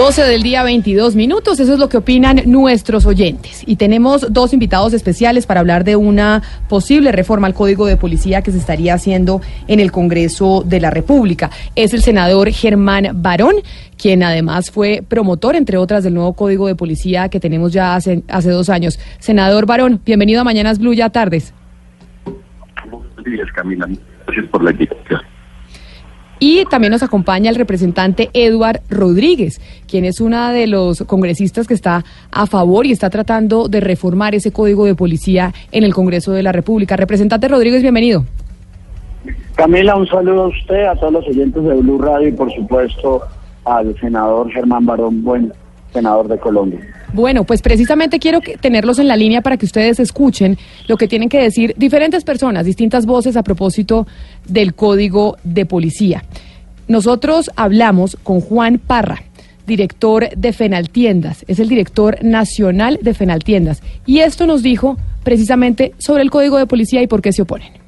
12 del día 22 minutos, eso es lo que opinan nuestros oyentes. Y tenemos dos invitados especiales para hablar de una posible reforma al Código de Policía que se estaría haciendo en el Congreso de la República. Es el senador Germán Barón, quien además fue promotor, entre otras, del nuevo Código de Policía que tenemos ya hace, dos años. Senador Barón, bienvenido a Mañanas Blue, ya tardes. Buenos días, Camila. Gracias por la invitación. Y también nos acompaña el representante Eduard Rodríguez, quien es uno de los congresistas que está a favor y está tratando de reformar ese código de policía en el Congreso de la República. Representante Rodríguez, bienvenido. Camila, un saludo a usted, a todos los oyentes de Blue Radio y por supuesto al senador Germán Barón Bueno senador de Colombia. Bueno, pues precisamente quiero tenerlos en la línea para que ustedes escuchen lo que tienen que decir diferentes personas, distintas voces a propósito del código de policía. Nosotros hablamos con Juan Parra, director de Fenaltiendas, es el director nacional de Fenaltiendas, y esto nos dijo precisamente sobre el código de policía y por qué se oponen.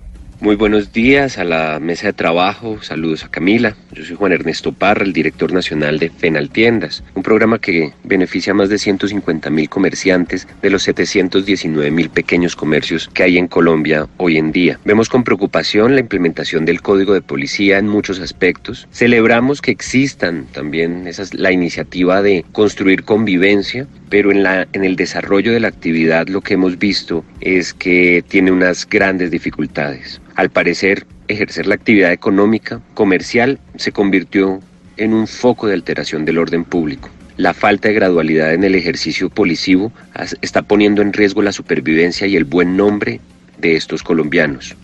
Muy buenos días a la mesa de trabajo, saludos a Camila. Yo soy Juan Ernesto Parra, el director nacional de Fenaltiendas, un programa que beneficia a más de 150 mil comerciantes de los 719 mil pequeños comercios que hay en Colombia hoy en día. Vemos con preocupación la implementación del Código de Policía en muchos aspectos. Celebramos que existan también esa la iniciativa de construir convivencia pero en, la, en el desarrollo de la actividad lo que hemos visto es que tiene unas grandes dificultades. Al parecer, ejercer la actividad económica, comercial, se convirtió en un foco de alteración del orden público. La falta de gradualidad en el ejercicio policivo está poniendo en riesgo la supervivencia y el buen nombre de estos colombianos.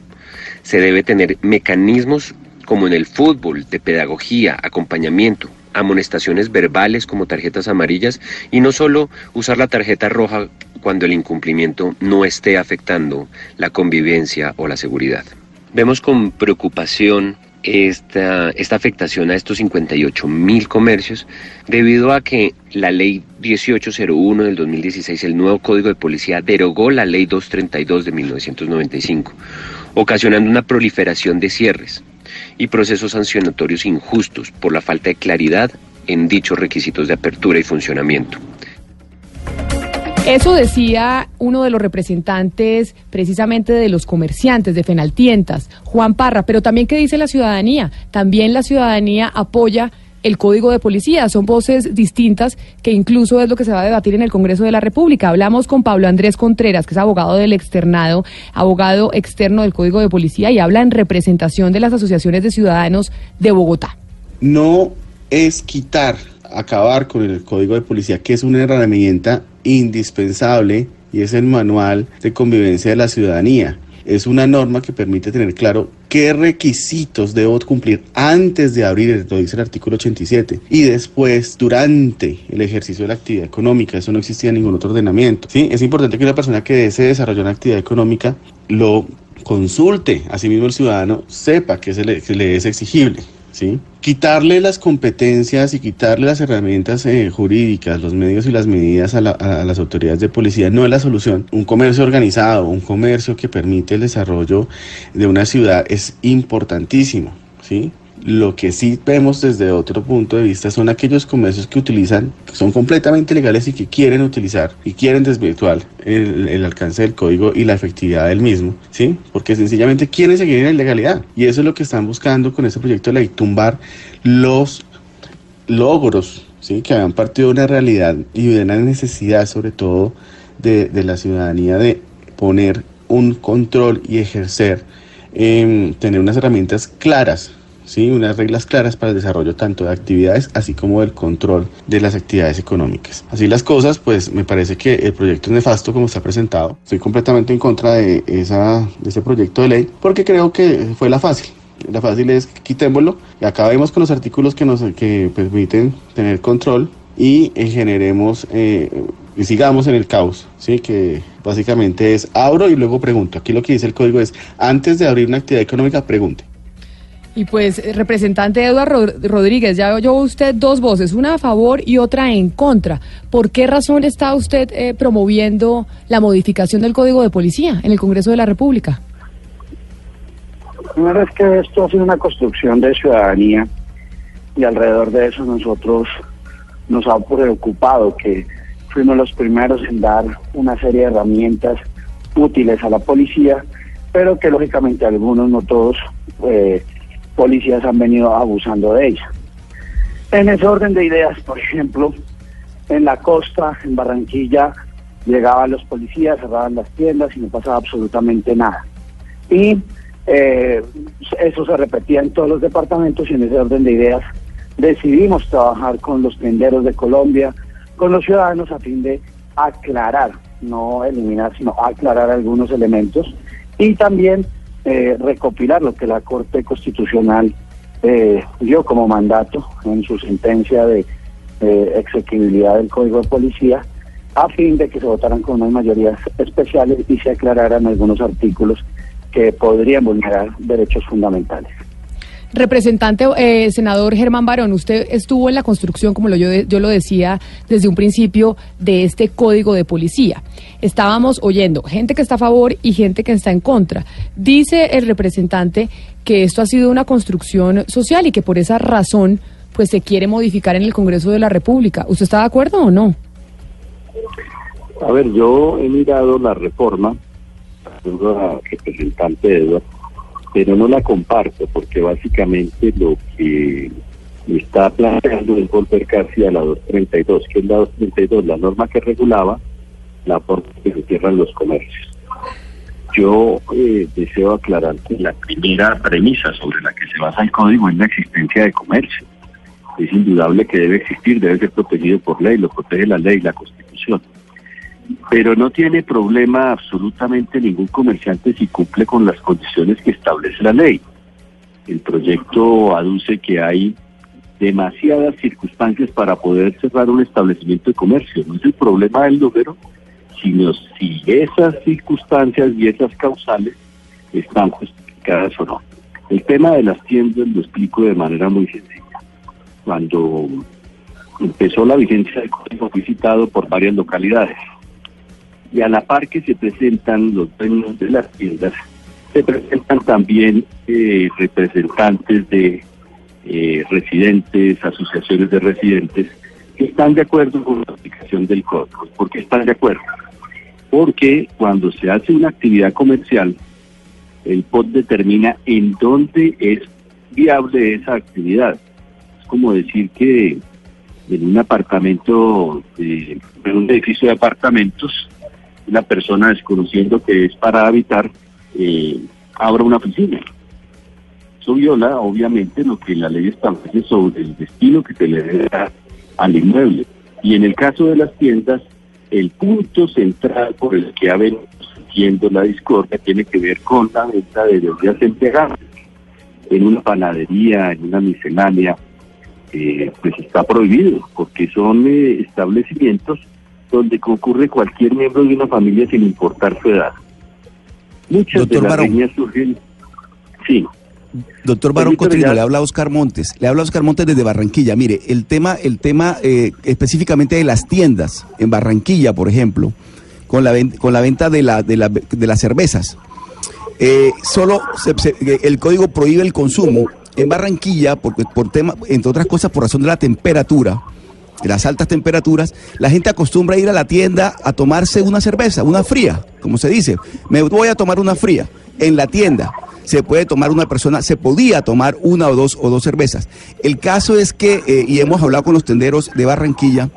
Se debe tener mecanismos como en el fútbol, de pedagogía, acompañamiento, amonestaciones verbales como tarjetas amarillas y no solo usar la tarjeta roja cuando el incumplimiento no esté afectando la convivencia o la seguridad. Vemos con preocupación esta, esta afectación a estos 58 mil comercios debido a que la ley 1801 del 2016, el nuevo código de policía, derogó la ley 232 de 1995, ocasionando una proliferación de cierres y procesos sancionatorios injustos por la falta de claridad en dichos requisitos de apertura y funcionamiento. Eso decía uno de los representantes precisamente de los comerciantes de Fenaltientas, Juan Parra, pero también qué dice la ciudadanía. También la ciudadanía apoya el código de policía. Son voces distintas que incluso es lo que se va a debatir en el Congreso de la República. Hablamos con Pablo Andrés Contreras, que es abogado del externado, abogado externo del código de policía y habla en representación de las asociaciones de ciudadanos de Bogotá. No es quitar, acabar con el código de policía, que es una herramienta indispensable y es el manual de convivencia de la ciudadanía es una norma que permite tener claro qué requisitos debo cumplir antes de abrir, lo dice el artículo 87, y después, durante el ejercicio de la actividad económica. Eso no existía en ningún otro ordenamiento. ¿sí? Es importante que una persona que desee desarrollar una actividad económica lo consulte, asimismo el ciudadano sepa que se le, que le es exigible. ¿Sí? Quitarle las competencias y quitarle las herramientas eh, jurídicas, los medios y las medidas a, a, las autoridades de policía no es la solución. Un comercio organizado, un comercio que permite el desarrollo de una ciudad es importantísimo, ¿sí? Lo que sí vemos desde otro punto de vista son aquellos comercios que utilizan, que son completamente legales y que quieren utilizar y quieren desvirtuar el, alcance del código y la efectividad del mismo, ¿sí? Porque sencillamente quieren seguir en la ilegalidad. Y eso es lo que están buscando con este proyecto de ley, tumbar los logros, ¿sí? Que habían partido de una realidad y de una necesidad, sobre todo, de, la ciudadanía de poner un control y ejercer, eh, tener unas herramientas claras ¿sí? unas reglas claras para el desarrollo tanto de actividades así como del control de las actividades económicas. Así las cosas, pues me parece que el proyecto es nefasto como está presentado. Estoy completamente en contra de, esa, de ese proyecto de ley porque creo que fue la fácil. La fácil es quitémoslo y acabemos con los artículos que nos que permiten tener control y eh, generemos eh, y sigamos en el caos, ¿sí? que básicamente es abro y luego pregunto. Aquí lo que dice el código es, antes de abrir una actividad económica, pregunte. Y pues, eh, representante Eduardo Rodríguez, ya oyó usted dos voces, una a favor y otra en contra. ¿Por qué razón está usted eh, promoviendo la modificación del Código de Policía en el Congreso de la República? Primero es que esto ha sido una construcción de ciudadanía y alrededor de eso nosotros nos ha preocupado que fuimos los primeros en dar una serie de herramientas útiles a la policía, pero que lógicamente algunos, no todos, eh, policías han venido abusando de ella. En ese orden de ideas, por ejemplo, en la costa, en Barranquilla, llegaban los policías, cerraban las tiendas y no pasaba absolutamente nada. Y eh, eso se repetía en todos los departamentos y en ese orden de ideas decidimos trabajar con los tenderos de Colombia, con los ciudadanos a fin de aclarar, no eliminar, sino aclarar algunos elementos y también eh, recopilar lo que la Corte Constitucional eh, dio como mandato en su sentencia de eh, exequibilidad del Código de Policía, a fin de que se votaran con unas mayorías especiales y se aclararan algunos artículos que podrían vulnerar derechos fundamentales. Representante, eh, senador Germán Barón, usted estuvo en la construcción, como lo, yo, yo lo decía desde un principio, de este código de policía. Estábamos oyendo gente que está a favor y gente que está en contra. Dice el representante que esto ha sido una construcción social y que por esa razón pues se quiere modificar en el Congreso de la República. ¿Usted está de acuerdo o no? A ver, yo he mirado la reforma, la representante Eduardo pero no la comparto porque básicamente lo que está planteando es volver casi a la 232, que es la 232, la norma que regulaba la forma que se cierran los comercios. Yo eh, deseo aclarar que la primera premisa sobre la que se basa el código es la existencia de comercio. Es indudable que debe existir, debe ser protegido por ley, lo protege la ley, la constitución pero no tiene problema absolutamente ningún comerciante si cumple con las condiciones que establece la ley. El proyecto aduce que hay demasiadas circunstancias para poder cerrar un establecimiento de comercio. No es el problema del número, sino si esas circunstancias y esas causales están justificadas o no. El tema de las tiendas lo explico de manera muy sencilla. Cuando empezó la vigencia del código visitado por varias localidades y a la par que se presentan los dueños de las tiendas, se presentan también eh, representantes de eh, residentes, asociaciones de residentes, que están de acuerdo con la aplicación del código. ¿Por qué están de acuerdo? Porque cuando se hace una actividad comercial, el POT determina en dónde es viable esa actividad. Es como decir que en un apartamento, en un edificio de apartamentos, una persona desconociendo que es para habitar, eh, abra una oficina. Eso viola, obviamente, lo que la ley establece sobre el destino que se le debe dar al inmueble. Y en el caso de las tiendas, el punto central por el que ha venido surgiendo la discordia tiene que ver con la venta de bebidas embriagantes. En una panadería, en una miscelánea, eh, pues está prohibido, porque son eh, establecimientos donde concurre cualquier miembro de una familia sin importar su edad. Muchas de las líneas surgen. Sí. Doctor Barón Cotrino, le habla Oscar Montes. Le habla Oscar Montes desde Barranquilla. Mire, el tema, el tema eh, específicamente de las tiendas en Barranquilla, por ejemplo, con la, con la venta de, la, de, la, de las cervezas. Eh, solo el código prohíbe el consumo en Barranquilla, porque por tema, entre otras cosas, por razón de la temperatura las altas temperaturas, la gente acostumbra ir a la tienda a tomarse una cerveza, una fría, como se dice. Me voy a tomar una fría en la tienda. Se puede tomar una persona, se podía tomar una o dos o dos cervezas. El caso es que, eh, y hemos hablado con los tenderos de Barranquilla,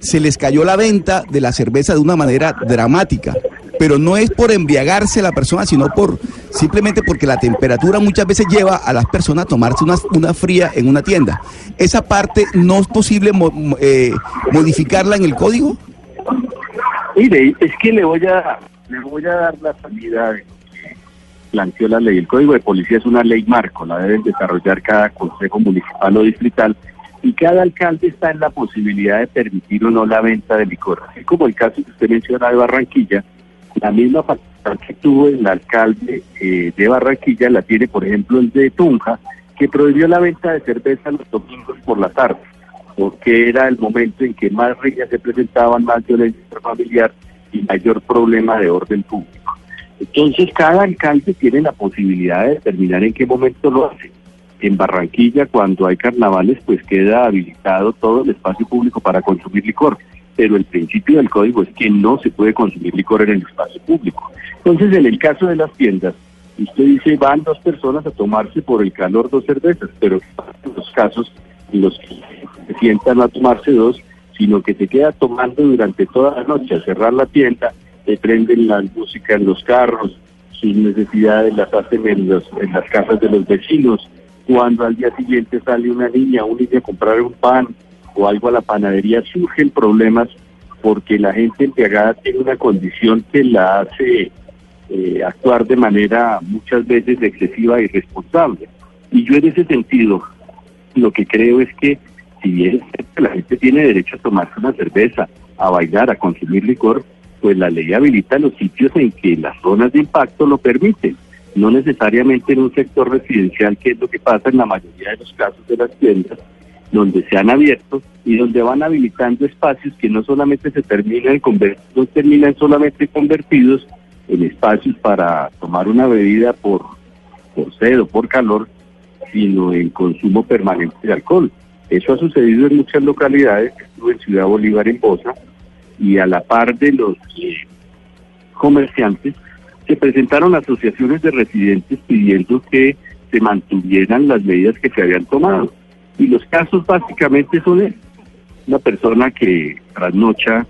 se les cayó la venta de la cerveza de una manera dramática pero no es por embriagarse la persona, sino por simplemente porque la temperatura muchas veces lleva a las personas a tomarse una, una fría en una tienda. ¿Esa parte no es posible eh, modificarla en el código? Mire, es que le voy a, le voy a dar la salida planteó la ley. El Código de Policía es una ley marco, la deben desarrollar cada consejo municipal o distrital y cada alcalde está en la posibilidad de permitir o no la venta de licor. Así como el caso que usted menciona de Barranquilla, la misma que tuvo el alcalde eh, de Barranquilla la tiene, por ejemplo, el de Tunja, que prohibió la venta de cerveza los domingos por la tarde, porque era el momento en que más riñas se presentaban, más violencia familiar y mayor problema de orden público. Entonces, cada alcalde tiene la posibilidad de determinar en qué momento lo hace. En Barranquilla, cuando hay carnavales, pues queda habilitado todo el espacio público para consumir licor. Pero el principio del código es que no se puede consumir licor en el espacio público. Entonces, en el caso de las tiendas, usted dice, van dos personas a tomarse por el calor dos cervezas, pero en los casos en los que se sientan a tomarse dos, sino que se queda tomando durante toda la noche, a cerrar la tienda, se prenden la música en los carros, sus necesidades las hacen en, los, en las casas de los vecinos, cuando al día siguiente sale una niña, un niño a comprar un pan o algo a la panadería, surgen problemas porque la gente embriagada tiene una condición que la hace eh, actuar de manera muchas veces excesiva y irresponsable. Y yo en ese sentido lo que creo es que si bien la gente tiene derecho a tomarse una cerveza, a bailar, a consumir licor, pues la ley habilita los sitios en que las zonas de impacto lo permiten, no necesariamente en un sector residencial, que es lo que pasa en la mayoría de los casos de las tiendas, donde se han abierto y donde van habilitando espacios que no solamente se terminan, no terminan solamente convertidos en espacios para tomar una bebida por, sed o por calor, sino en consumo permanente de alcohol. Eso ha sucedido en muchas localidades, estuve en Ciudad Bolívar, en Bosa, y a la par de los eh, comerciantes, se presentaron asociaciones de residentes pidiendo que se mantuvieran las medidas que se habían tomado. Y los casos básicamente son Una persona que trasnocha,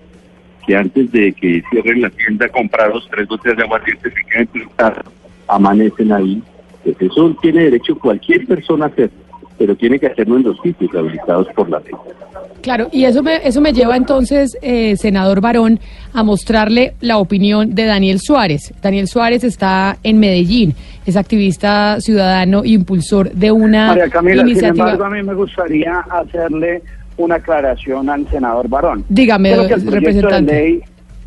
que antes de que cierren la tienda compra dos, tres botellas de aguardiente, se quedan en amanecen ahí. Pues eso tiene derecho cualquier persona a hacerlo pero tiene que hacerlo en los sitios habilitados por la ley. Claro, y eso me, eso me lleva entonces, eh, senador Barón, a mostrarle la opinión de Daniel Suárez. Daniel Suárez está en Medellín, es activista ciudadano e impulsor de una María Camila, iniciativa. Sin embargo, a mí me gustaría hacerle una aclaración al senador Barón. Dígame, lo que el representante. De ley,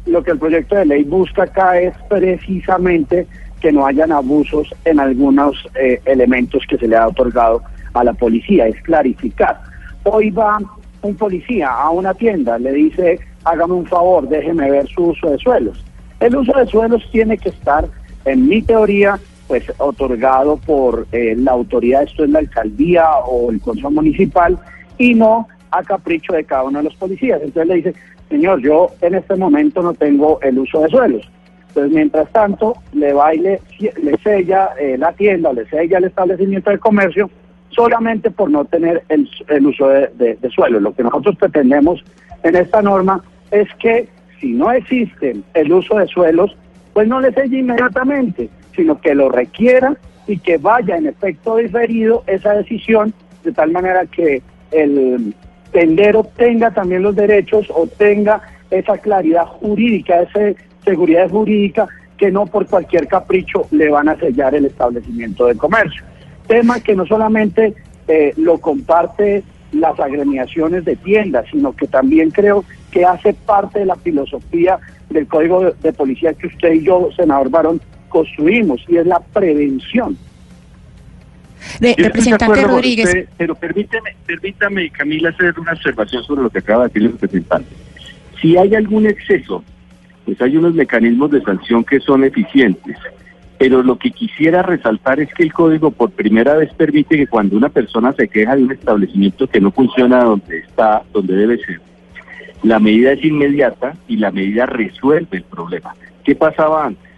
lo que el proyecto de ley busca acá es precisamente que no hayan abusos en algunos eh, elementos que se le ha otorgado a la policía, es clarificar. Hoy va un policía a una tienda, le dice, hágame un favor, déjeme ver su uso de suelos. El uso de suelos tiene que estar, en mi teoría, pues otorgado por eh, la autoridad, esto es la alcaldía o el consejo municipal, y no a capricho de cada uno de los policías. Entonces le dice, señor, yo en este momento no tengo el uso de suelos. Entonces, mientras tanto, le baile, le sella eh, la tienda, le sella el establecimiento de comercio, solamente por no tener el, uso de, suelo. Lo que nosotros pretendemos en esta norma es que si no existe el uso de suelos, pues no le selle inmediatamente, sino que lo requiera y que vaya en efecto diferido esa decisión de tal manera que el tendero tenga también los derechos o tenga esa claridad jurídica, esa seguridad jurídica que no por cualquier capricho le van a sellar el establecimiento de comercio tema que no solamente eh, lo comparte las agremiaciones de tiendas, sino que también creo que hace parte de la filosofía del Código de, Policía que usted y yo, senador Barón, construimos, y es la prevención. De, representante Rodríguez. pero permíteme, permítame, Camila, hacer una observación sobre lo que acaba de decir el representante. Si hay algún exceso, pues hay unos mecanismos de sanción que son eficientes. Pero lo que quisiera resaltar es que el código por primera vez permite que cuando una persona se queja de un establecimiento que no funciona donde está, donde debe ser, la medida es inmediata y la medida resuelve el problema. ¿Qué pasaba antes?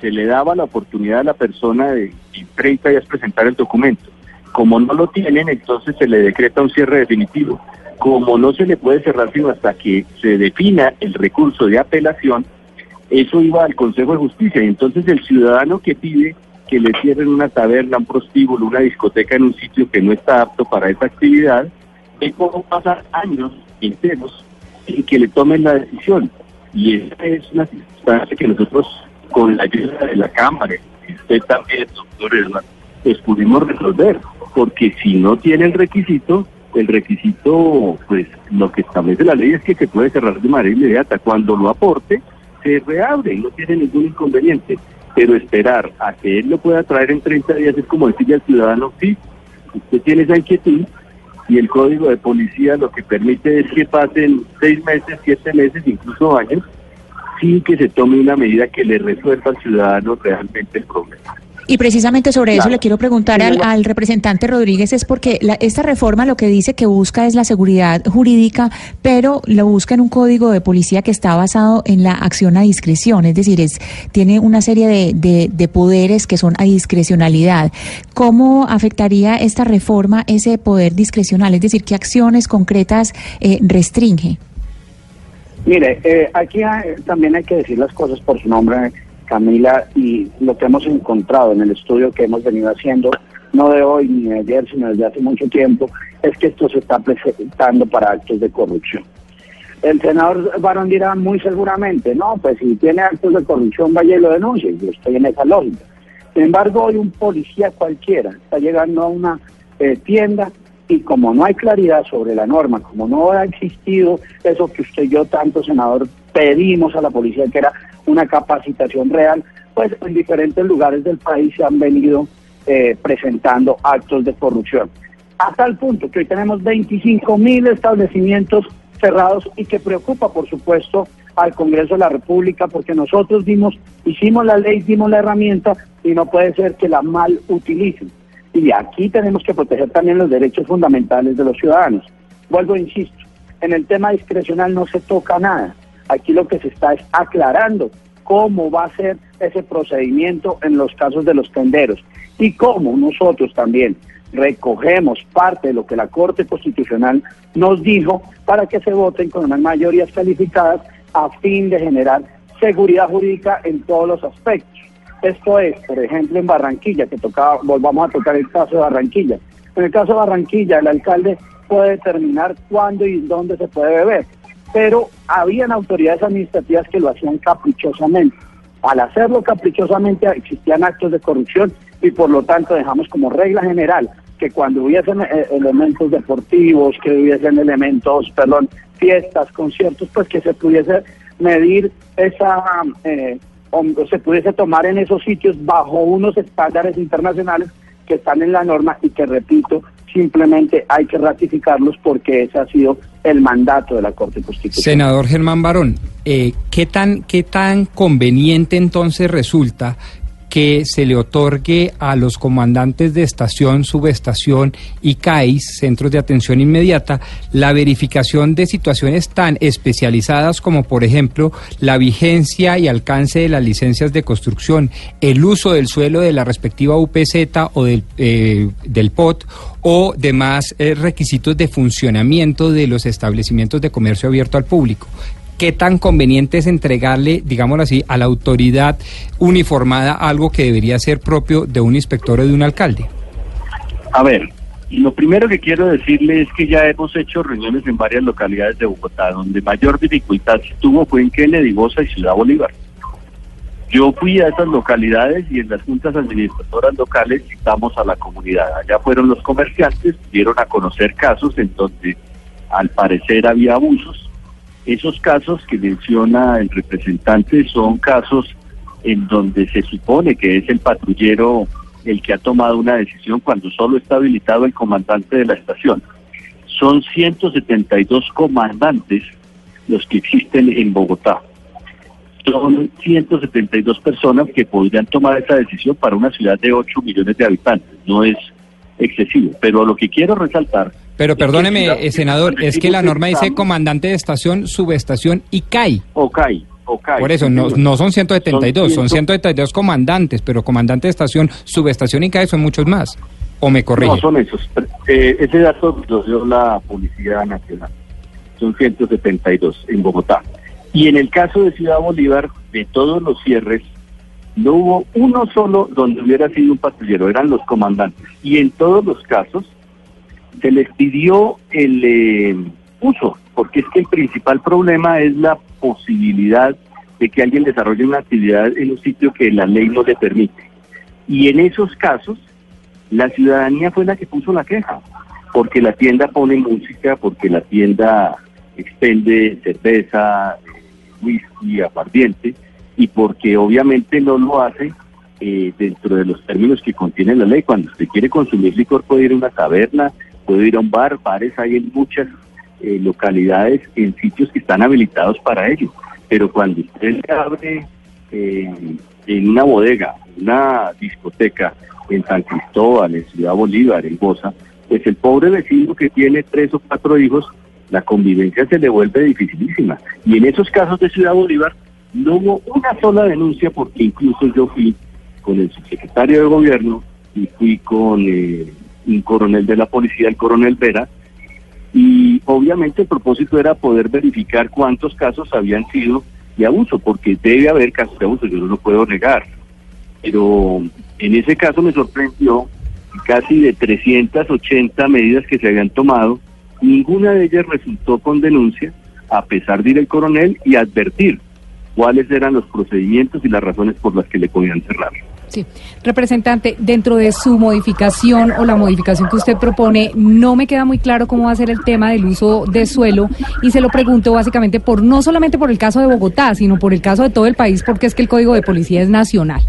Se le daba la oportunidad a la persona de en 30 días presentar el documento. Como no lo tienen, entonces se le decreta un cierre definitivo. Como no se le puede cerrar sino hasta que se defina el recurso de apelación, eso iba al Consejo de Justicia. Y entonces el ciudadano que pide que le cierren una taberna, un prostíbulo, una discoteca en un sitio que no está apto para esa actividad, ve cómo pasar años enteros sin que le tomen la decisión. Y esa es una circunstancia que nosotros, con la ayuda de la Cámara, y usted también, doctor Edward, pues pudimos resolver, porque si no tiene el requisito, el requisito, pues lo que establece la ley es que se puede cerrar de manera inmediata. Cuando lo aporte, se reabre y no tiene ningún inconveniente. Pero esperar a que él lo pueda traer en 30 días es como decirle al ciudadano, sí, usted tiene esa inquietud y el código de policía lo que permite es que pasen seis meses, siete meses, incluso años, sin que se tome una medida que le resuelva al ciudadano realmente el problema. Y precisamente sobre eso le quiero preguntar al, representante Rodríguez, es porque esta reforma lo que dice que busca es la seguridad jurídica, pero lo busca en un código de policía que está basado en la acción a discreción, es decir, es, tiene una serie de, de, poderes que son a discrecionalidad. ¿Cómo afectaría esta reforma ese poder discrecional? Es decir, ¿qué acciones concretas eh, restringe? Mire, eh, aquí también hay que decir las cosas por su nombre Camila, y lo que hemos encontrado en el estudio que hemos venido haciendo, no de hoy ni de ayer, sino desde hace mucho tiempo, es que esto se está presentando para actos de corrupción. El senador Barón dirá muy seguramente, no, pues si tiene actos de corrupción, vaya y lo denuncie, yo estoy en esa lógica. Sin embargo, hoy un policía cualquiera está llegando a una eh, tienda y como no hay claridad sobre la norma, como no ha existido eso que usted y yo, tanto senador, pedimos a la policía, que era una capacitación real, pues en diferentes lugares del país se han venido eh, presentando actos de corrupción. Hasta el punto que hoy tenemos 25 mil establecimientos cerrados y que preocupa, por supuesto, al Congreso de la República porque nosotros dimos, hicimos la ley, dimos la herramienta y no puede ser que la mal utilicen. Y aquí tenemos que proteger también los derechos fundamentales de los ciudadanos. Vuelvo, insisto, en el tema discrecional no se toca nada. Aquí lo que se está es aclarando cómo va a ser ese procedimiento en los casos de los tenderos y cómo nosotros también recogemos parte de lo que la Corte Constitucional nos dijo para que se voten con unas mayorías calificadas a fin de generar seguridad jurídica en todos los aspectos. Esto es, por ejemplo, en Barranquilla, que tocaba, volvamos a tocar el caso de Barranquilla. En el caso de Barranquilla, el alcalde puede determinar cuándo y dónde se puede beber pero habían autoridades administrativas que lo hacían caprichosamente. Al hacerlo caprichosamente existían actos de corrupción y por lo tanto dejamos como regla general que cuando hubiesen eh, elementos deportivos, que hubiesen elementos, perdón, fiestas, conciertos, pues que se pudiese medir esa, eh, se pudiese tomar en esos sitios bajo unos estándares internacionales que están en la norma y que, repito, simplemente hay que ratificarlos porque ese ha sido el mandato de la Corte Constitucional. Senador Germán Barón, eh, ¿qué, tan, ¿qué tan conveniente entonces resulta que se le otorgue a los comandantes de estación, subestación y CAIS, centros de atención inmediata, la verificación de situaciones tan especializadas como, por ejemplo, la vigencia y alcance de las licencias de construcción, el uso del suelo de la respectiva UPZ o del, eh, del POT o demás eh, requisitos de funcionamiento de los establecimientos de comercio abierto al público. ¿Qué tan conveniente es entregarle, digámoslo así, a la autoridad uniformada algo que debería ser propio de un inspector o de un alcalde? A ver, lo primero que quiero decirle es que ya hemos hecho reuniones en varias localidades de Bogotá, donde mayor dificultad tuvo fue en Kennedy, Bosa y Ciudad Bolívar. Yo fui a esas localidades y en las juntas administradoras locales citamos a la comunidad. Allá fueron los comerciantes, dieron a conocer casos en donde al parecer había abusos. Esos casos que menciona el representante son casos en donde se supone que es el patrullero el que ha tomado una decisión cuando solo está habilitado el comandante de la estación. Son 172 comandantes los que existen en Bogotá son 172 personas que podrían tomar esa decisión para una ciudad de 8 millones de habitantes. No es excesivo, pero lo que quiero resaltar... Pero perdóneme, eh, senador, es que la norma dice comandante de estación, subestación y CAI. O CAI. O CAI. Por eso, no, no son 172, son, 172 comandantes, pero comandante de estación, subestación y CAI son muchos más. ¿O me corrige? No, son esos. Eh, ese dato lo dio la Policía Nacional. Son 172 en Bogotá. Y en el caso de Ciudad Bolívar, de todos los cierres, no hubo uno solo donde hubiera sido un patrullero, eran los comandantes. Y en todos los casos se les pidió el eh, uso, porque es que el principal problema es la posibilidad de que alguien desarrolle una actividad en un sitio que la ley no le permite. Y en esos casos, la ciudadanía fue la que puso la queja, porque la tienda pone música, porque la tienda expende cerveza, whisky, aguardiente, y porque obviamente no lo hace eh, dentro de los términos que contiene la ley. Cuando usted quiere consumir licor puede ir a una taberna, puede ir a un bar, bares hay en muchas eh, localidades, en sitios que están habilitados para ello. Pero cuando usted abre eh, en una bodega, una discoteca en San Cristóbal, en Ciudad Bolívar, en Bosa, pues el pobre vecino que tiene tres o cuatro hijos, la convivencia se le vuelve dificilísima. Y en esos casos de Ciudad Bolívar no hubo una sola denuncia porque incluso yo fui con el subsecretario de gobierno y fui con eh, un coronel de la policía, el coronel Vera, y obviamente el propósito era poder verificar cuántos casos habían sido de abuso, porque debe haber casos de abuso, yo no lo puedo negar. Pero en ese caso me sorprendió casi de 380 medidas que se habían tomado, ninguna de ellas resultó con denuncia, a pesar de ir el coronel y advertir cuáles eran los procedimientos y las razones por las que le podían cerrar. Sí, representante, dentro de su modificación o la modificación que usted propone, no me queda muy claro cómo va a ser el tema del uso de suelo y se lo pregunto básicamente por no solamente por el caso de Bogotá, sino por el caso de todo el país, porque es que el Código de Policía es nacional.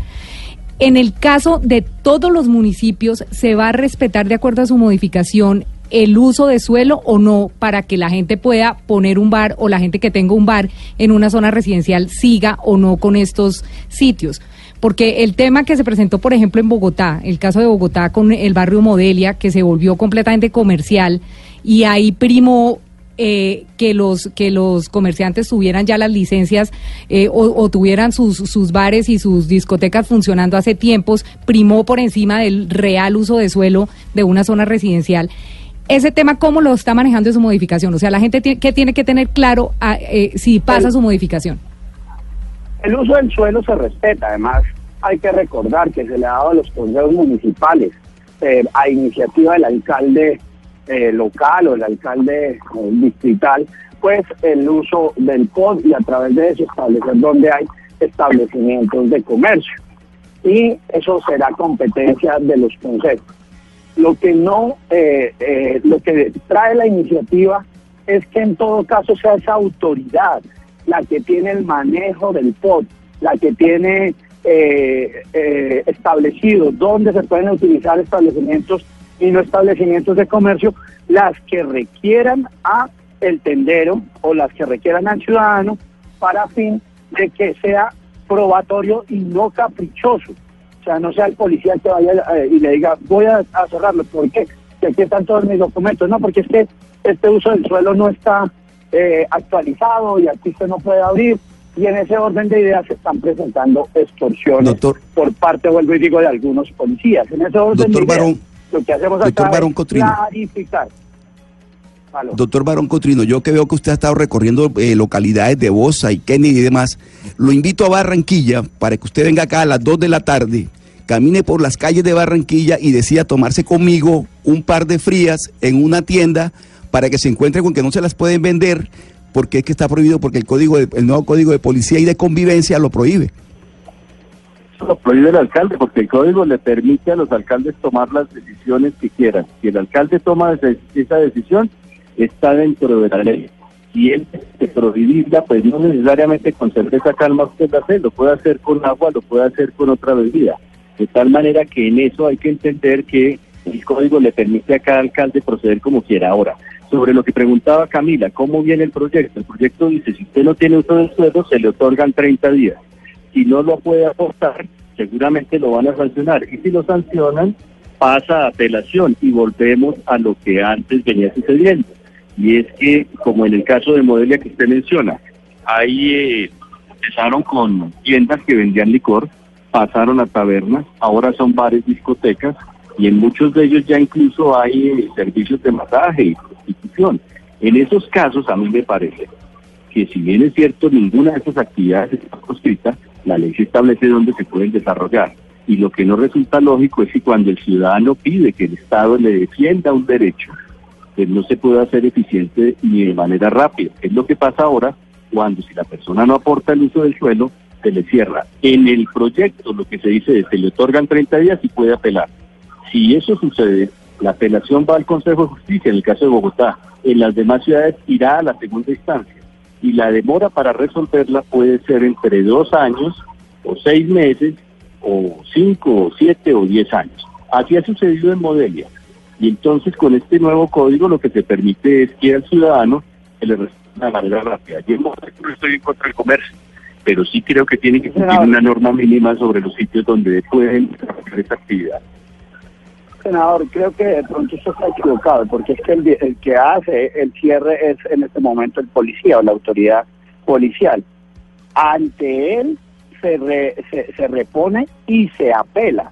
En el caso de todos los municipios, ¿se va a respetar de acuerdo a su modificación el uso de suelo o no para que la gente pueda poner un bar o la gente que tenga un bar en una zona residencial siga o no con estos sitios? Porque el tema que se presentó, por ejemplo, en Bogotá, el caso de Bogotá con el barrio Modelia, que se volvió completamente comercial y ahí primó eh, que los que los comerciantes tuvieran ya las licencias eh, o, tuvieran sus, sus bares y sus discotecas funcionando hace tiempos, primó por encima del real uso de suelo de una zona residencial. Ese tema, ¿cómo lo está manejando en su modificación? O sea, la gente tiene, que tiene que tener claro ah, eh, si pasa su modificación. El uso del suelo se respeta, además hay que recordar que se le ha dado a los consejos municipales eh, a iniciativa del alcalde eh, local o el alcalde eh, distrital, pues el uso del POD y a través de eso establecer donde hay establecimientos de comercio. Y eso será competencia de los consejos. Lo que no, lo que trae la iniciativa es que en todo caso sea esa autoridad la que tiene el manejo del POT, la que tiene eh, eh, establecido dónde se pueden utilizar establecimientos y no establecimientos de comercio, las que requieran a el tendero o las que requieran al ciudadano para fin de que sea probatorio y no caprichoso. O sea, no sea el policía que vaya eh, y le diga, voy a, cerrarlo. ¿Por qué? Que aquí están todos mis documentos. No, porque es que este uso del suelo no está eh, actualizado y aquí usted no puede abrir. Y en ese orden de ideas se están presentando extorsiones por parte, vuelvo y digo, de algunos policías. En ese orden de ideas, lo que hacemos acá es clarificar. Doctor Barón Cotrino, yo que veo que usted ha estado recorriendo eh, localidades de Bosa y Kennedy y demás, lo invito a Barranquilla para que usted venga acá a las 2 de la tarde, camine por las calles de Barranquilla y decida tomarse conmigo un par de frías en una tienda para que se encuentre con que no se las pueden vender porque es que está prohibido, porque el código el nuevo código de policía y de convivencia lo prohíbe. Eso lo prohíbe el alcalde, porque el código le permite a los alcaldes tomar las decisiones que quieran. Si el alcalde toma esa decisión, está dentro de la ley. Si él se prohibirla, pues no necesariamente con cerveza calma usted hace, lo puede hacer con agua, lo puede hacer con otra bebida. De tal manera que en eso hay que entender que el código le permite a cada alcalde proceder como quiera. Ahora, sobre lo que preguntaba Camila, ¿cómo viene el proyecto? El proyecto dice, si usted no tiene uso del suelo, se le otorgan 30 días. Si no lo puede aportar, seguramente lo van a sancionar. Y si lo sancionan, pasa apelación y volvemos a lo que antes venía sucediendo. Y es que, como en el caso de Modelia que usted menciona, ahí eh, empezaron con tiendas que vendían licor, pasaron a tabernas, ahora son bares, discotecas, y en muchos de ellos ya incluso hay eh, servicios de masaje y prostitución. En esos casos a mí me parece que si bien es cierto ninguna de esas actividades está proscrita, la ley se establece dónde se pueden desarrollar. Y lo que no resulta lógico es que cuando el ciudadano pide que el Estado le defienda un derecho, pues no se puede hacer eficiente ni de manera rápida. Es lo que pasa ahora cuando si la persona no aporta el uso del suelo, se le cierra. En el proyecto lo que se dice es se le otorgan 30 días y puede apelar. Si eso sucede, la apelación va al Consejo de Justicia en el caso de Bogotá. En las demás ciudades irá a la segunda instancia. Y la demora para resolverla puede ser entre dos años o seis meses o cinco o siete o diez años. Así ha sucedido en Modelia. Y entonces con este nuevo código lo que se permite es que al ciudadano se le resuelva de manera rápida. Yo no estoy en contra del comercio, pero sí creo que tiene que existir una norma mínima sobre los sitios donde pueden hacer esta actividad. Senador, creo que de pronto usted está equivocado, porque es que el, que hace el cierre es en este momento el policía o la autoridad policial. Ante él se, re- se, repone y se apela.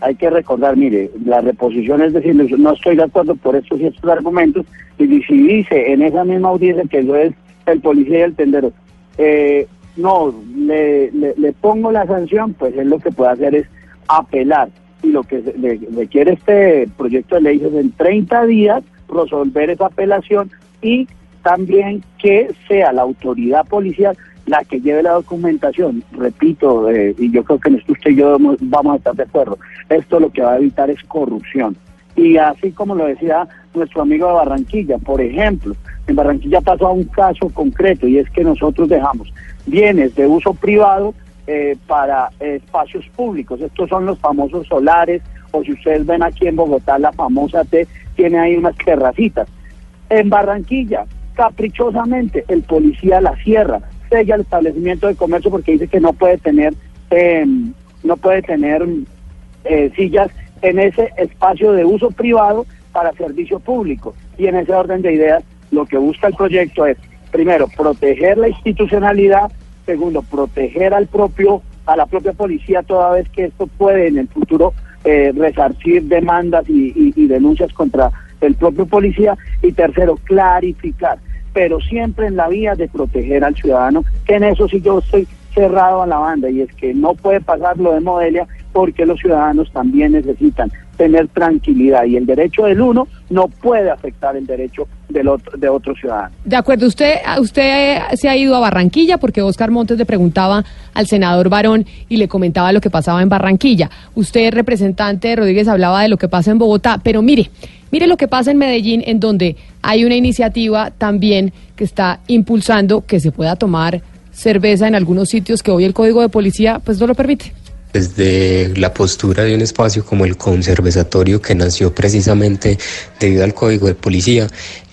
Hay que recordar, mire, la reposición es decir, no estoy de acuerdo por estos y estos argumentos, y si dice en esa misma audiencia que eso es el policía y el tendero, eh, no, le, le, le pongo la sanción, pues él lo que puede hacer es apelar. Y lo que le, le quiere este proyecto de ley es en 30 días resolver esa apelación y también que sea la autoridad policial la que lleve la documentación. Repito, eh, y yo creo que en usted y yo vamos a estar de acuerdo, esto lo que va a evitar es corrupción. Y así como lo decía nuestro amigo de Barranquilla, por ejemplo, en Barranquilla pasó a un caso concreto y es que nosotros dejamos bienes de uso privado eh, para espacios públicos. Estos son los famosos solares, o si ustedes ven aquí en Bogotá, la famosa T tiene ahí unas terracitas. En Barranquilla, caprichosamente, el policía la cierra, sella el establecimiento de comercio porque dice que no puede tener, eh, no puede tener eh, sillas en ese espacio de uso privado para servicio público. Y en ese orden de ideas, lo que busca el proyecto es, primero, proteger la institucionalidad, segundo, proteger al propio, a la propia policía toda vez que esto puede en el futuro eh, resarcir demandas y, y- denuncias contra el propio policía, y tercero, clarificar, pero siempre en la vía de proteger al ciudadano, que en eso sí yo estoy cerrado a la banda, y es que no puede pasar lo de Modelia porque los ciudadanos también necesitan tener tranquilidad y el derecho del uno no puede afectar el derecho del otro, de otro ciudadano. De acuerdo, usted, usted se ha ido a Barranquilla porque Oscar Montes le preguntaba al senador Barón y le comentaba lo que pasaba en Barranquilla. Usted, representante Rodríguez, hablaba de lo que pasa en Bogotá, pero mire, mire lo que pasa en Medellín, en donde hay una iniciativa también que está impulsando que se pueda tomar cerveza en algunos sitios que hoy el Código de Policía pues no lo permite. Desde la postura de un espacio como el conservatorio que nació precisamente debido al código de policía,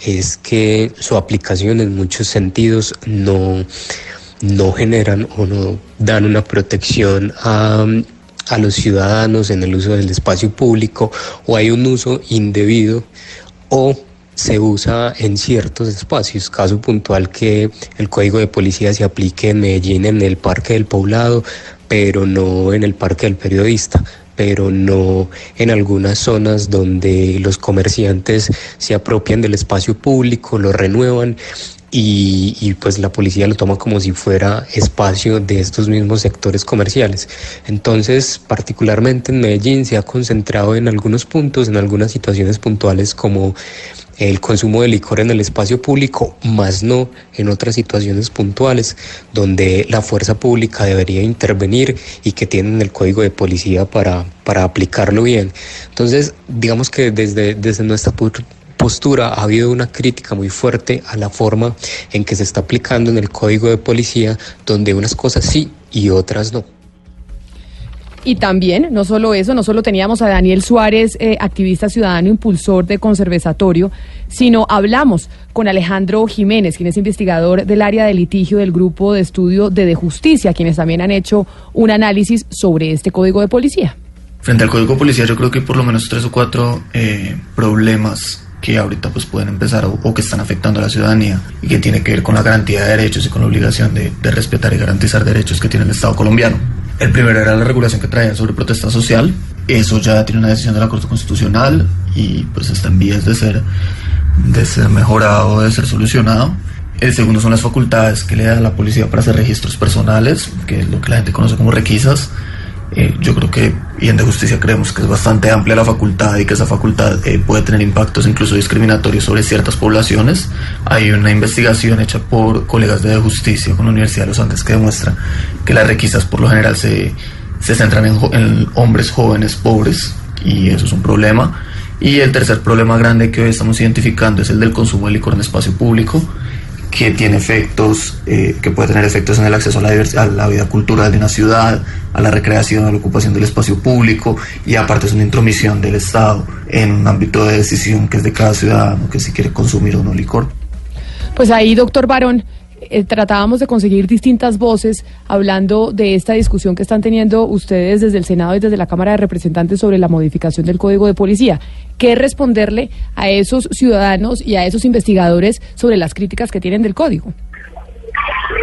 es que su aplicación en muchos sentidos no, no generan o no dan una protección a, a los ciudadanos en el uso del espacio público o hay un uso indebido o se usa en ciertos espacios. Caso puntual que el código de policía se aplique en Medellín en el Parque del Poblado, pero no en el Parque del Periodista pero no en algunas zonas donde los comerciantes se apropian del espacio público, lo renuevan y, y, pues la policía lo toma como si fuera espacio de estos mismos sectores comerciales. Entonces, particularmente en Medellín se ha concentrado en algunos puntos, en algunas situaciones puntuales como el consumo de licor en el espacio público, más no en otras situaciones puntuales donde la fuerza pública debería intervenir y que tienen el código de policía para, para aplicarlo bien. Entonces, digamos que desde, desde nuestra postura ha habido una crítica muy fuerte a la forma en que se está aplicando en el código de policía, donde unas cosas sí y otras no. Y también, no solo eso, no solo teníamos a Daniel Suárez, eh, activista ciudadano, impulsor de Conservatorio, sino hablamos con Alejandro Jiménez, quien es investigador del área de litigio del Grupo de Estudio de, de Justicia, quienes también han hecho un análisis sobre este código de policía. Frente al código de policía yo creo que hay por lo menos tres o cuatro eh, problemas que ahorita pues pueden empezar o, o, que están afectando a la ciudadanía y que tiene que ver con la garantía de derechos y con la obligación de, de respetar y garantizar derechos que tiene el Estado colombiano. El primero era la regulación que traían sobre protesta social. Eso ya tiene una decisión de la Corte Constitucional y pues está en vías de ser, de ser mejorado, de ser solucionado. El segundo son las facultades que le da la policía para hacer registros personales, que es lo que la gente conoce como requisas. Eh, yo creo que y en de justicia creemos que es bastante amplia la facultad y que esa facultad eh, puede tener impactos incluso discriminatorios sobre ciertas poblaciones. Hay una investigación hecha por colegas de, justicia con la Universidad de los Andes que demuestra que las requisas por lo general se, se centran en, en hombres jóvenes pobres y eso es un problema. Y el tercer problema grande que hoy estamos identificando es el del consumo de licor en espacio público que tiene efectos, eh, que puede tener efectos en el acceso a la, a la vida cultural de una ciudad, a la recreación, a la ocupación del espacio público y aparte es una intromisión del Estado en un ámbito de decisión que es de cada ciudadano que si quiere consumir o no licor. Pues ahí, doctor Barón, eh, tratábamos de conseguir distintas voces hablando de esta discusión que están teniendo ustedes desde el Senado y desde la Cámara de Representantes sobre la modificación del Código de Policía. ¿Qué responderle a esos ciudadanos y a esos investigadores sobre las críticas que tienen del Código?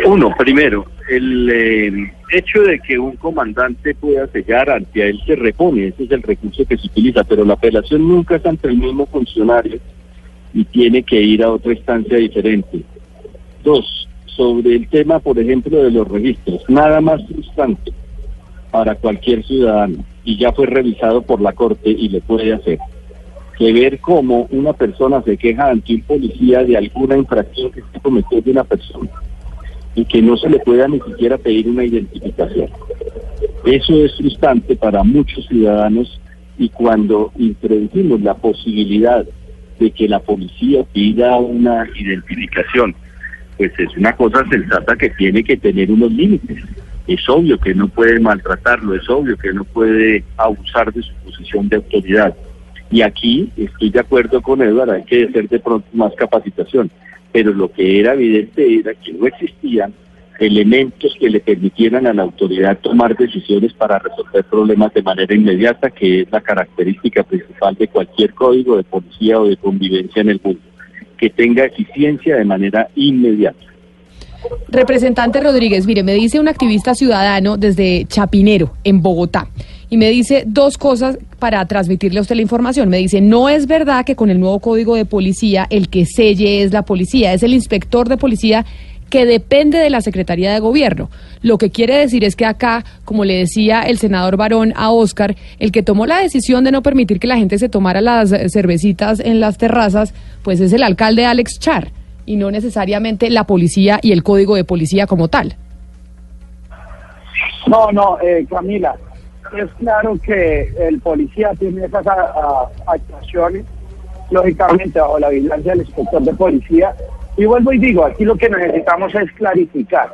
Uno, primero, el eh, hecho de que un comandante pueda sellar ante él se repone, ese es el recurso que se utiliza, pero la apelación nunca es ante el mismo funcionario y tiene que ir a otra instancia diferente. Dos, sobre el tema, por ejemplo, de los registros, nada más frustrante para cualquier ciudadano, y ya fue revisado por la Corte y le puede hacer, que ver cómo una persona se queja ante un policía de alguna infracción que se cometió de una persona y que no se le pueda ni siquiera pedir una identificación. Eso es frustrante para muchos ciudadanos y cuando introducimos la posibilidad de que la policía pida una identificación, pues es una cosa sensata que tiene que tener unos límites. Es obvio que no puede maltratarlo, es obvio que no puede abusar de su posición de autoridad. Y aquí estoy de acuerdo con Eduardo, hay que hacer de pronto más capacitación. Pero lo que era evidente era que no existían elementos que le permitieran a la autoridad tomar decisiones para resolver problemas de manera inmediata, que es la característica principal de cualquier código de policía o de convivencia en el mundo que tenga eficiencia de manera inmediata. Representante Rodríguez, mire, me dice un activista ciudadano desde Chapinero, en Bogotá, y me dice dos cosas para transmitirle a usted la información. Me dice, no es verdad que con el nuevo código de policía el que selle es la policía, es el inspector de policía que depende de la Secretaría de Gobierno. Lo que quiere decir es que acá, como le decía el senador Barón a Oscar, el que tomó la decisión de no permitir que la gente se tomara las cervecitas en las terrazas, pues es el alcalde Alex Char y no necesariamente la policía y el código de policía como tal. No, no, eh, Camila, es claro que el policía tiene esas actuaciones, lógicamente bajo la vigilancia del inspector de policía, y vuelvo y digo, aquí lo que necesitamos es clarificar.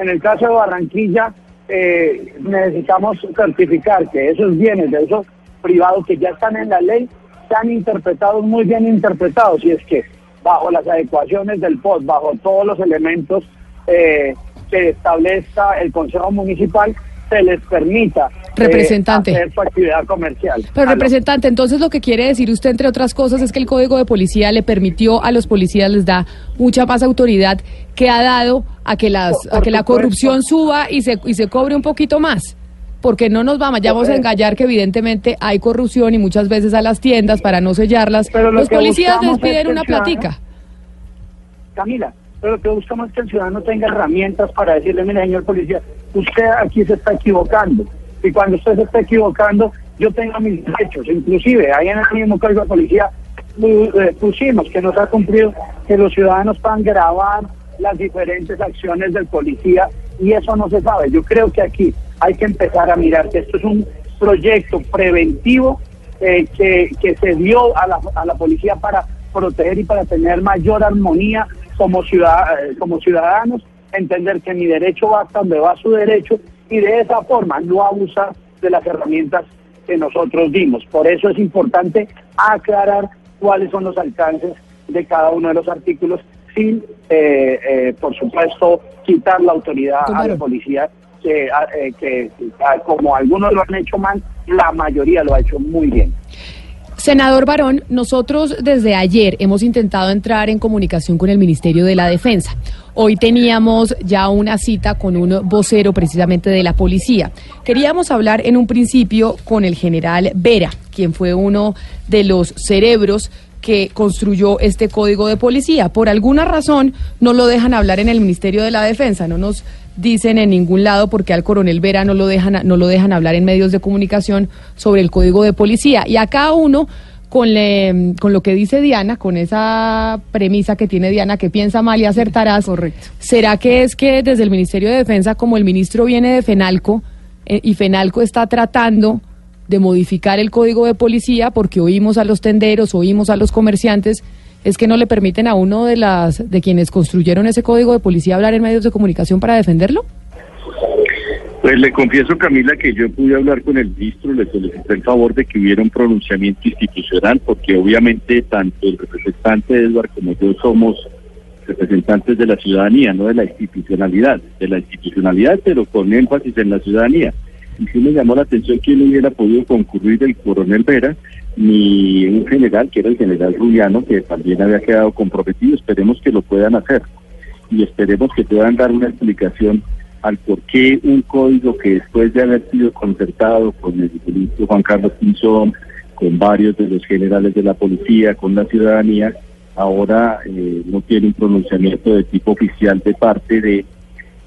En el caso de Barranquilla, eh, necesitamos certificar que esos bienes de esos privados que ya están en la ley están interpretados, muy bien interpretados, y es que bajo las adecuaciones del POT, bajo todos los elementos eh, que establezca el Consejo Municipal, se les permita eh, representante. hacer su actividad comercial. Pero representante, entonces lo que quiere decir usted, entre otras cosas, es que el Código de Policía le permitió a los policías, les da mucha más autoridad que ha dado a que, las, a que la corrupción suba y se, y se cobre un poquito más. Porque no nos vayamos a engañar que evidentemente hay corrupción y muchas veces a las tiendas para no sellarlas, los policías les piden una platica. Camila, pero lo que buscamos es que el ciudadano tenga herramientas para decirle, mire, señor policía, usted aquí se está equivocando. Y cuando usted se está equivocando, yo tengo mis derechos. Inclusive, ahí en el mismo código de policía eh, pusimos que nos ha cumplido que los ciudadanos puedan grabar las diferentes acciones del policía y eso no se sabe. Yo creo que aquí hay que empezar a mirar que esto es un proyecto preventivo eh, que, que se dio a la, a la policía para proteger y para tener mayor armonía como, ciudad, como ciudadanos, entender que mi derecho va hasta donde va su derecho y de esa forma no abusar de las herramientas que nosotros dimos. Por eso es importante aclarar cuáles son los alcances de cada uno de los artículos sin, eh, eh, por supuesto, quitar la autoridad a la policía, que, eh, que como algunos lo han hecho mal, la mayoría lo ha hecho muy bien. Senador Barón, nosotros desde ayer hemos intentado entrar en comunicación con el Ministerio de la Defensa. Hoy teníamos ya una cita con un vocero precisamente de la policía. Queríamos hablar en un principio con el general Vera, quien fue uno de los cerebros que construyó este código de policía. Por alguna razón no lo dejan hablar en el Ministerio de la Defensa, no nos dicen en ningún lado porque al coronel Vera no lo dejan no lo dejan hablar en medios de comunicación sobre el código de policía y a cada uno con, le- con lo que dice Diana, con esa premisa que tiene Diana, que piensa mal y acertarás. Correcto. ¿Será que es que desde el Ministerio de Defensa, como el ministro viene de FENALCO, eh, y FENALCO está tratando de modificar el código de policía porque oímos a los tenderos, oímos a los comerciantes, es que no le permiten a uno de las de quienes construyeron ese código de policía hablar en medios de comunicación para defenderlo? Pues le confieso, Camila, que yo pude hablar con el ministro, le solicité el favor de que hubiera un pronunciamiento institucional, porque obviamente tanto el representante Edward como yo somos representantes de la ciudadanía, no de la institucionalidad, de la institucionalidad, pero con énfasis en la ciudadanía. Y sí me llamó la atención que no hubiera podido concurrir el coronel Vera, ni un general, que era el general Rubiano, que también había quedado comprometido. Esperemos que lo puedan hacer. Y esperemos que puedan dar una explicación al por qué un código que después de haber sido concertado con el ministro Juan Carlos Pinzón, con varios de los generales de la policía, con la ciudadanía, ahora eh, no tiene un pronunciamiento de tipo oficial de parte de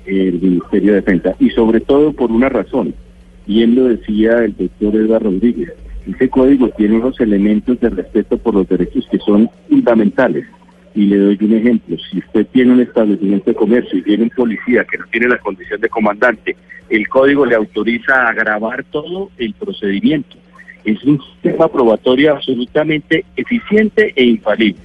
el Ministerio de Defensa. Y sobre todo por una razón, bien lo decía el doctor Edgar Rodríguez, ese código tiene unos elementos de respeto por los derechos que son fundamentales. Y le doy un ejemplo, si usted tiene un establecimiento de comercio y tiene un policía que no tiene la condición de comandante, el código le autoriza a grabar todo el procedimiento. Es un sistema probatorio absolutamente eficiente e infalible.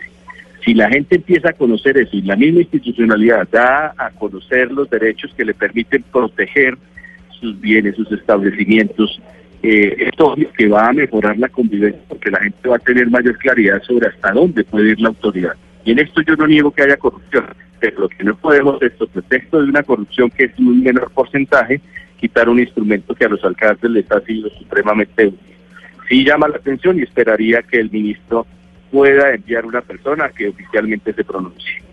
Si la gente empieza a conocer eso y la misma institucionalidad da a conocer los derechos que le permiten proteger sus bienes, sus establecimientos, eh, es obvio que va a mejorar la convivencia porque la gente va a tener mayor claridad sobre hasta dónde puede ir la autoridad. Y en esto yo no niego que haya corrupción, pero lo que no podemos, esto pretexto de una corrupción que es un menor porcentaje, quitar un instrumento que a los alcaldes les ha sido supremamente útil. Sí llama la atención y esperaría que el ministro pueda enviar una persona que oficialmente se pronuncie.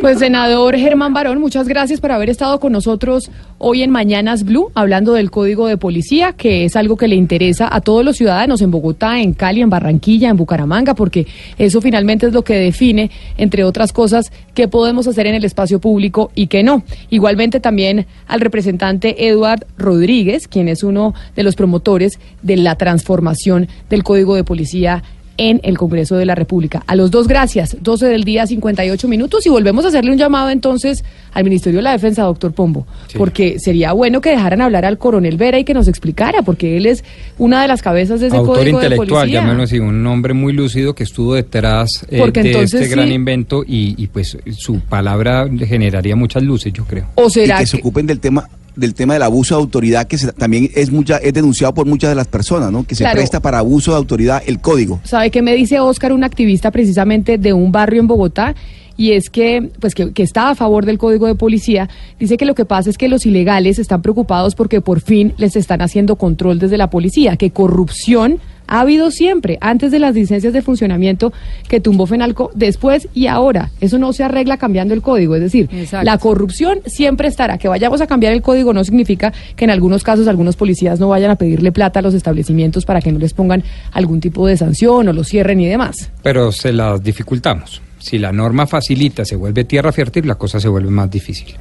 Pues senador Germán Barón, muchas gracias por haber estado con nosotros hoy en Mañanas Blue, hablando del Código de Policía, que es algo que le interesa a todos los ciudadanos en Bogotá, en Cali, en Barranquilla, en Bucaramanga, porque eso finalmente es lo que define, entre otras cosas, qué podemos hacer en el espacio público y qué no. Igualmente también al representante Eduard Rodríguez, quien es uno de los promotores de la transformación del Código de Policía en el Congreso de la República. A los dos, gracias. 12 del día, 58 minutos. Y volvemos a hacerle un llamado entonces al Ministerio de la Defensa, doctor Pombo, porque sería bueno que dejaran hablar al coronel Vera y que nos explicara, porque él es una de las cabezas de ese Autor código de intelectual, policía. llamémoslo así, un hombre muy lúcido que estuvo detrás eh, Porque de entonces este gran sí- invento y, y, pues su palabra generaría muchas luces, yo creo. ¿O y será que se ocupen del tema del tema del abuso de autoridad que se- también es mucha es denunciado por muchas de las personas, ¿no? Que se Claro. presta para abuso de autoridad el código. ¿Sabe qué me dice Oscar, un activista precisamente de un barrio en Bogotá? Y es que, pues que, que está a favor del código de policía, dice que lo que pasa es que los ilegales están preocupados porque por fin les están haciendo control desde la policía, que corrupción ha habido siempre, antes de las licencias de funcionamiento que tumbó Fenalco, después y ahora. Eso no se arregla cambiando el código, es decir, Exacto. la corrupción siempre estará. Que vayamos a cambiar el código no significa que en algunos casos algunos policías no vayan a pedirle plata a los establecimientos para que no les pongan algún tipo de sanción o los cierren y demás. Pero se las dificultamos. Si la norma facilita, se vuelve tierra fértil, la cosa se vuelve más difícil.